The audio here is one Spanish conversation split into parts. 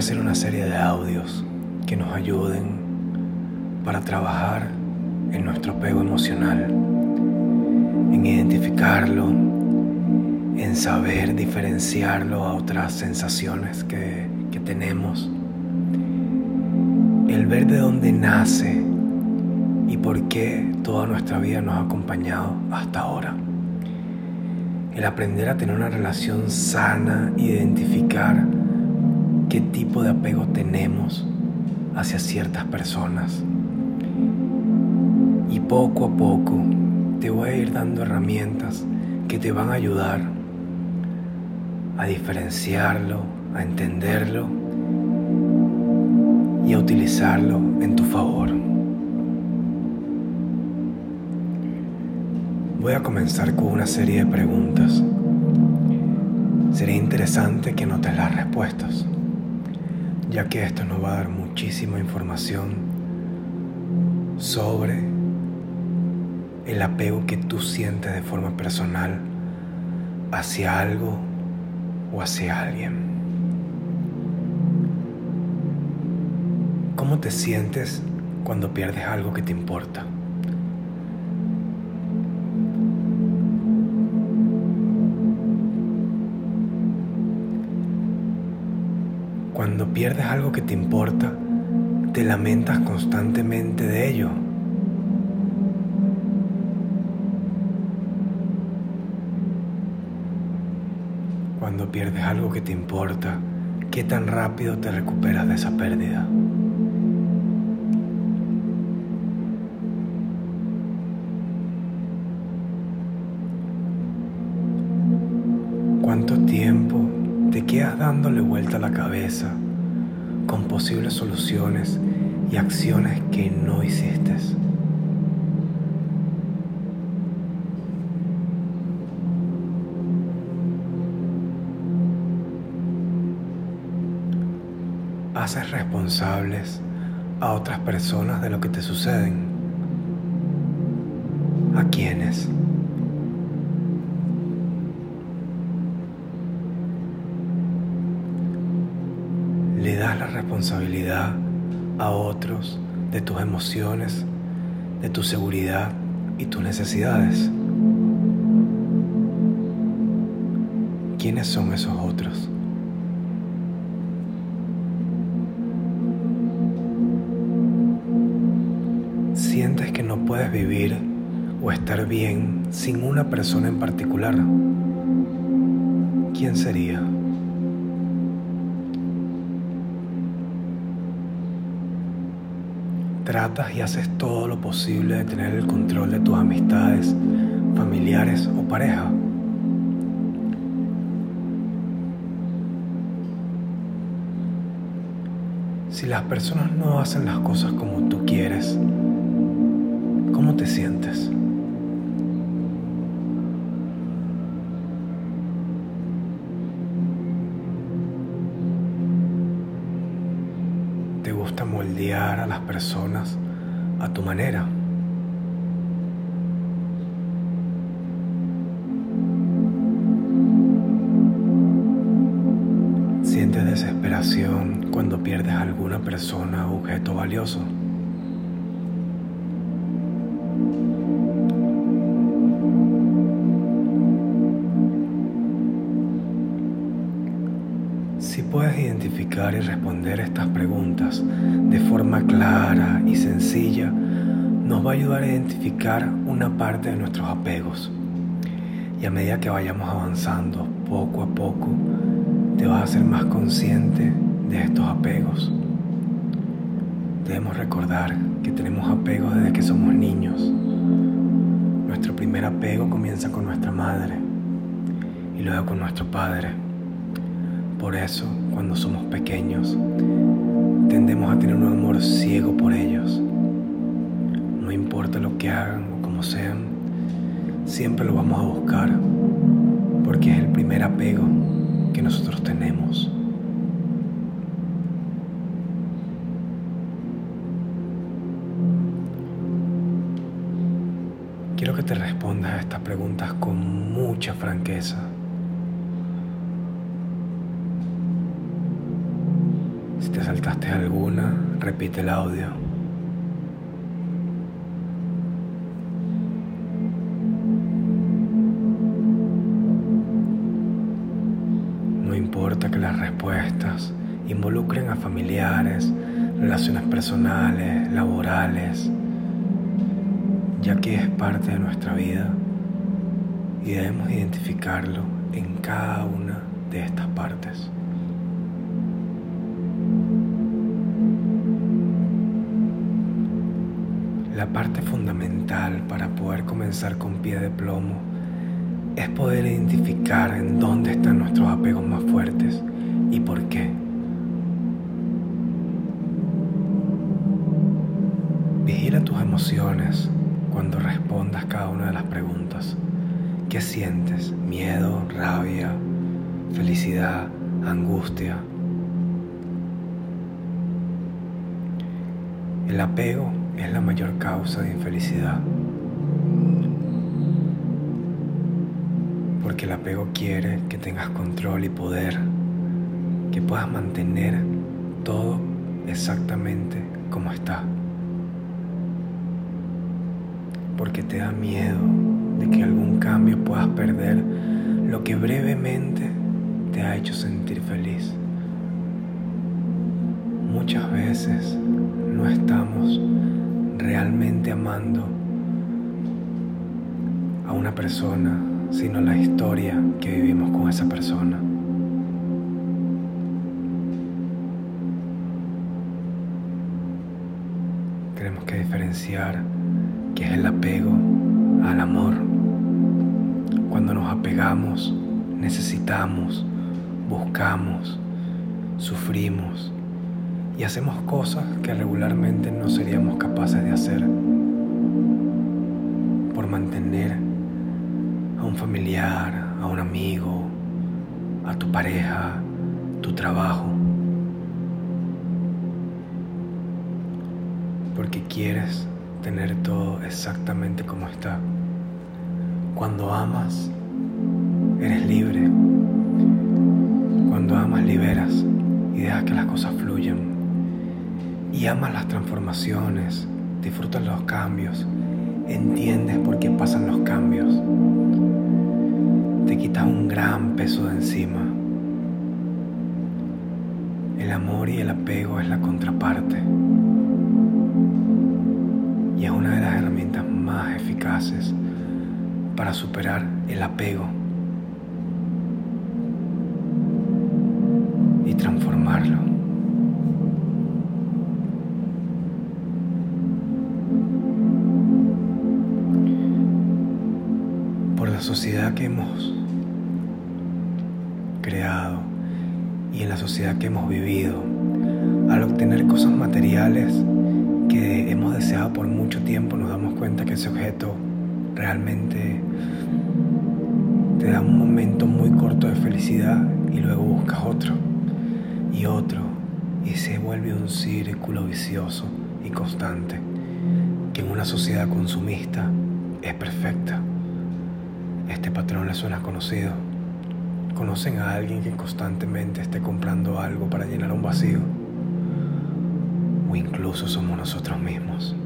hacer una serie de audios que nos ayuden para trabajar en nuestro apego emocional, en identificarlo, en saber diferenciarlo a otras sensaciones que, que tenemos, el ver de dónde nace y por qué toda nuestra vida nos ha acompañado hasta ahora. El aprender a tener una relación sana, identificar qué tipo de apego tenemos hacia ciertas personas. Y poco a poco te voy a ir dando herramientas que te van a ayudar a diferenciarlo, a entenderlo y a utilizarlo en tu favor. Voy a comenzar con una serie de preguntas. Sería interesante que notes las respuestas, ya que esto nos va a dar muchísima información sobre el apego que tú sientes de forma personal hacia algo o hacia alguien. ¿Cómo te sientes cuando pierdes algo que te importa? Cuando pierdes algo que te importa, te lamentas constantemente de ello. Cuando pierdes algo que te importa, ¿qué tan rápido te recuperas de esa pérdida? ¿Cuánto tiempo te quedas dándole vuelta a la cabeza con posibles soluciones y acciones que no hiciste? haces responsables a otras personas de lo que te suceden. ¿A quiénes? Responsabilidad a otros de tus emociones, de tu seguridad y tus necesidades. ¿Quiénes son esos otros? sientes que no puedes vivir o estar bien sin una persona en particular, ¿quién sería? Tratas y haces todo lo posible de tener el control de tus amistades, familiares o pareja. Si las personas no hacen las cosas como tú quieres, ¿Cómo te sientes? A las personas a tu manera? ¿Sientes desesperación cuando pierdes a alguna persona o objeto valioso? Puedes identificar y responder estas preguntas de forma clara y sencilla, nos va a ayudar a identificar una parte de nuestros apegos. Y a medida que vayamos avanzando poco a poco, te vas a ser más consciente de estos apegos. Debemos recordar que tenemos apegos desde que somos niños. Nuestro primer apego comienza con nuestra madre y luego con nuestro padre. Por eso, cuando somos pequeños, tendemos a tener un amor ciego por ellos. No importa lo que hagan o como sean, siempre lo vamos a buscar porque es el primer apego que nosotros tenemos. Quiero que te respondas a estas preguntas con mucha franqueza. Saltaste alguna, repite el audio. No importa que las respuestas involucren a familiares, relaciones personales, laborales, ya que es parte de nuestra vida y debemos identificarlo en cada una de estas partes. La parte fundamental para poder comenzar con pie de plomo es poder identificar en dónde están nuestros apegos más fuertes y por qué. Vigila tus emociones cuando respondas cada una de las preguntas. ¿Qué sientes? ¿Miedo? ¿Rabia? ¿Felicidad? ¿Angustia? El apego es la mayor causa de infelicidad. Porque el apego quiere que tengas control y poder, que puedas mantener todo exactamente como está. Porque te da miedo de que algún cambio puedas perder lo que brevemente te ha hecho sentir feliz. Muchas veces no estamos realmente amando a una persona, sino la historia que vivimos con esa persona. Tenemos que diferenciar qué es el apego al amor. Cuando nos apegamos, necesitamos, buscamos, sufrimos, y hacemos cosas que regularmente no seríamos capaces de hacer por mantener a un familiar, a un amigo, a tu pareja, tu trabajo. Porque quieres tener todo exactamente como está. Cuando amas, eres libre. Cuando amas, liberas y dejas que las cosas fluyan y amas las transformaciones, disfrutas los cambios, entiendes por qué pasan los cambios, te quitas un gran peso de encima. El amor y el apego es la contraparte. Y es una de las herramientas más eficaces para superar el apego sociedad que hemos creado y en la sociedad que hemos vivido, al obtener cosas materiales que hemos deseado por mucho tiempo, nos damos cuenta que ese objeto realmente te da un momento muy corto de felicidad y luego buscas otro y otro y se vuelve un círculo vicioso y constante que en una sociedad consumista es perfecta. Este patrón le suena conocido. ¿Conocen a alguien que constantemente esté comprando algo para llenar un vacío? O incluso somos nosotros mismos.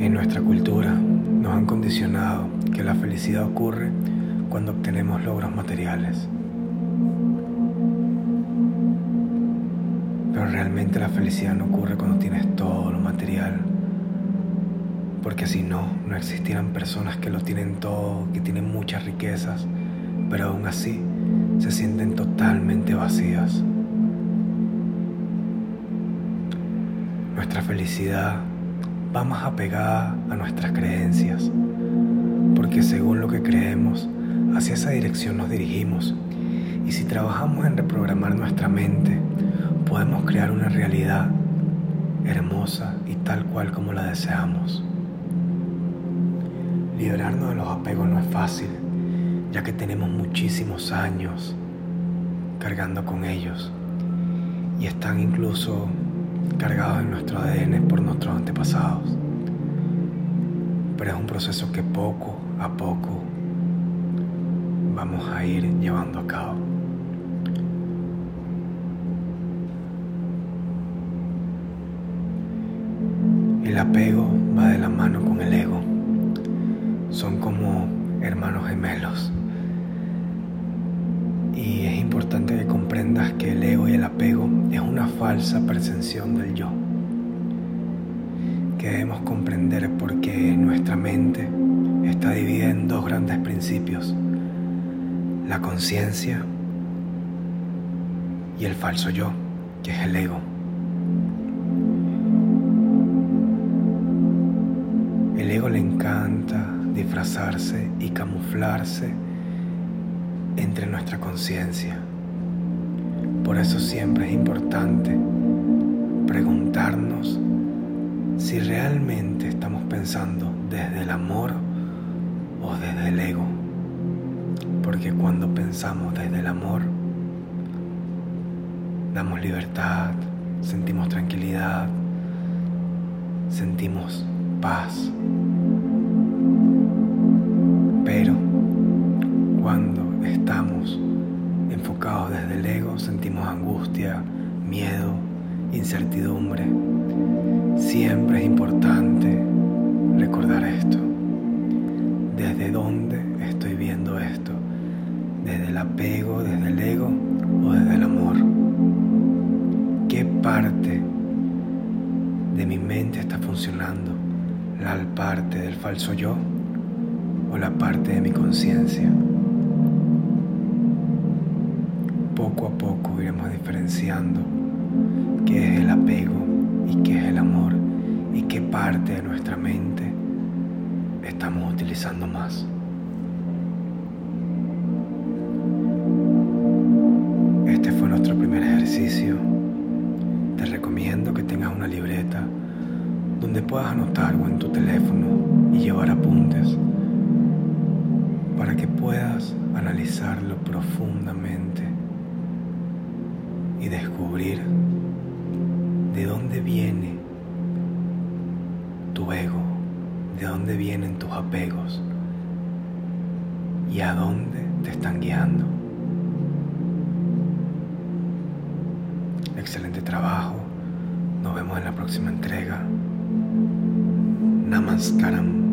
En nuestra cultura nos han condicionado que la felicidad ocurre cuando obtenemos logros materiales. Pero realmente la felicidad no ocurre cuando tienes todo lo material porque si no, no existieran personas que lo tienen todo, que tienen muchas riquezas, pero aún así se sienten totalmente vacías. Nuestra felicidad va más apegada a nuestras creencias, porque según lo que creemos, hacia esa dirección nos dirigimos. Y si trabajamos en reprogramar nuestra mente, podemos crear una realidad hermosa y tal cual como la deseamos. Liberarnos de los apegos no es fácil, ya que tenemos muchísimos años cargando con ellos y están incluso cargados en nuestro ADN por nuestros antepasados. Pero es un proceso que poco a poco vamos a ir llevando a cabo. Importante que comprendas que el ego y el apego es una falsa percepción del yo. Que debemos comprender porque nuestra mente está dividida en dos grandes principios. La conciencia y el falso yo, que es el ego. El ego le encanta disfrazarse y camuflarse entre nuestra conciencia. Por eso siempre es importante preguntarnos si realmente estamos pensando desde el amor o desde el ego. Porque cuando pensamos desde el amor, damos libertad, sentimos tranquilidad, sentimos paz. Incertidumbre. Siempre es importante recordar esto. ¿Desde dónde estoy viendo esto? ¿Desde el apego, desde el ego o desde el amor? ¿Qué parte de mi mente está funcionando? ¿La parte del falso yo o la parte de mi conciencia? Poco a poco iremos diferenciando qué es el apego y qué es el amor y qué parte de nuestra mente estamos utilizando más. Este fue nuestro primer ejercicio. Te recomiendo que tengas una libreta donde puedas anotar o en tu teléfono y llevar apuntes para que puedas analizarlo profundamente y descubrir de dónde viene tu ego, de dónde vienen tus apegos y a dónde te están guiando. Excelente trabajo. Nos vemos en la próxima entrega. Namaskaram.